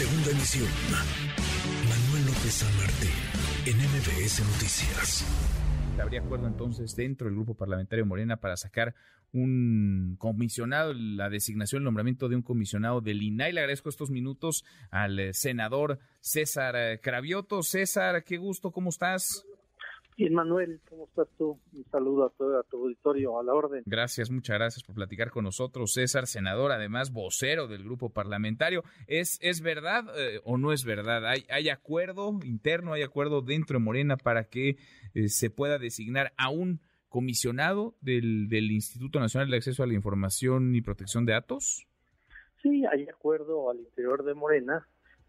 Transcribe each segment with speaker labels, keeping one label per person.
Speaker 1: Segunda emisión. Manuel López San Martín, en MBS Noticias.
Speaker 2: ¿Habría acuerdo entonces dentro del grupo parlamentario Morena para sacar un comisionado, la designación, el nombramiento de un comisionado del INAI? Le agradezco estos minutos al eh, senador César eh, Cravioto. César, qué gusto, ¿cómo estás?
Speaker 3: Bien, Manuel, ¿cómo estás tú? Un saludo a todo tu auditorio, a la orden.
Speaker 2: Gracias, muchas gracias por platicar con nosotros. César, senador, además vocero del grupo parlamentario. ¿Es, es verdad eh, o no es verdad? ¿Hay, ¿Hay acuerdo interno, hay acuerdo dentro de Morena para que eh, se pueda designar a un comisionado del, del Instituto Nacional de Acceso a la Información y Protección de Datos?
Speaker 3: Sí, hay acuerdo al interior de Morena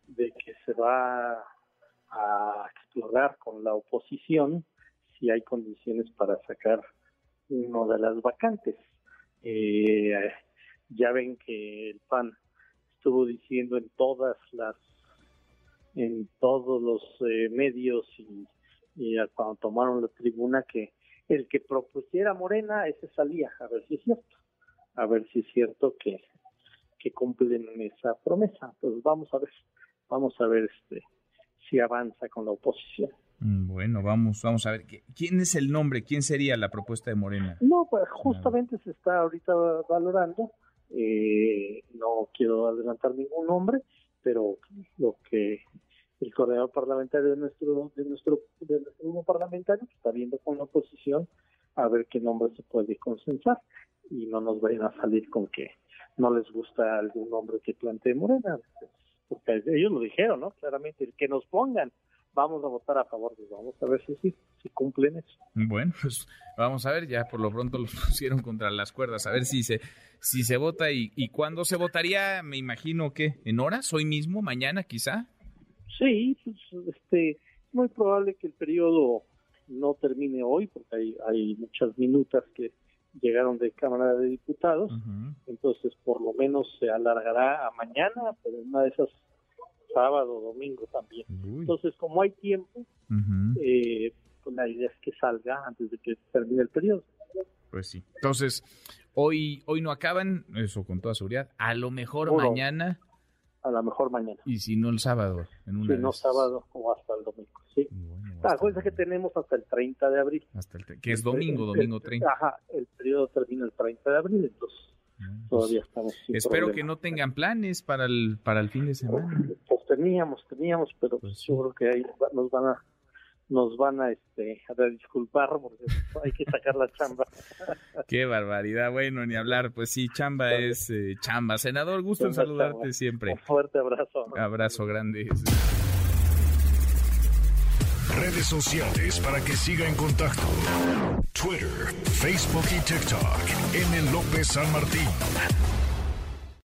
Speaker 3: de que se va a explorar con la oposición si hay condiciones para sacar uno de las vacantes. Eh, ya ven que el PAN estuvo diciendo en todas las, en todos los eh, medios y, cuando tomaron la tribuna que el que propusiera Morena ese salía, a ver si es cierto, a ver si es cierto que, que cumplen esa promesa. Entonces vamos a ver, vamos a ver este si avanza con la oposición.
Speaker 2: Mm, bueno, vamos, vamos a ver. ¿Quién es el nombre? ¿Quién sería la propuesta de Morena?
Speaker 3: No, pues justamente se está ahorita valorando. Eh, no quiero adelantar ningún nombre, pero lo que el coordinador parlamentario de nuestro de nuestro de nuestro grupo parlamentario está viendo con la oposición a ver qué nombre se puede consensar y no nos vayan a salir con que no les gusta algún nombre que plantee Morena, porque ellos lo dijeron, ¿no? Claramente, el que nos pongan vamos a votar a favor, pues vamos a ver si sí, si cumplen eso.
Speaker 2: Bueno, pues vamos a ver, ya por lo pronto los pusieron contra las cuerdas, a ver si se si se vota y, y cuándo se votaría, me imagino que en horas, hoy mismo, mañana quizá.
Speaker 3: Sí, pues este, muy probable que el periodo no termine hoy porque hay, hay muchas minutas que llegaron de Cámara de Diputados, entonces por lo menos se alargará a mañana, pero una de esas sábado, domingo también. Entonces, como hay tiempo, eh, pues la idea es que salga antes de que termine el periodo.
Speaker 2: Pues sí. Entonces, hoy hoy no acaban, eso con toda seguridad. A lo mejor mañana.
Speaker 3: A lo mejor mañana.
Speaker 2: Y si no el sábado.
Speaker 3: En una si no sábado o hasta el domingo, sí. Acuérdense que tenemos hasta el 30 de abril.
Speaker 2: Hasta el, que es domingo, domingo 30.
Speaker 3: Ajá, el periodo termina el 30 de abril, entonces todavía estamos
Speaker 2: Espero que no tengan planes para el para el fin de semana
Speaker 3: teníamos, teníamos, pero pues yo creo que ahí nos van a nos van a este a disculpar porque hay que sacar la chamba.
Speaker 2: Qué barbaridad, bueno, ni hablar, pues sí, chamba es eh, chamba. Senador, gusto en saludarte siempre.
Speaker 3: Un fuerte abrazo.
Speaker 2: Abrazo grande.
Speaker 1: Redes sociales para que siga en contacto: Twitter, Facebook y TikTok. M. López San Martín.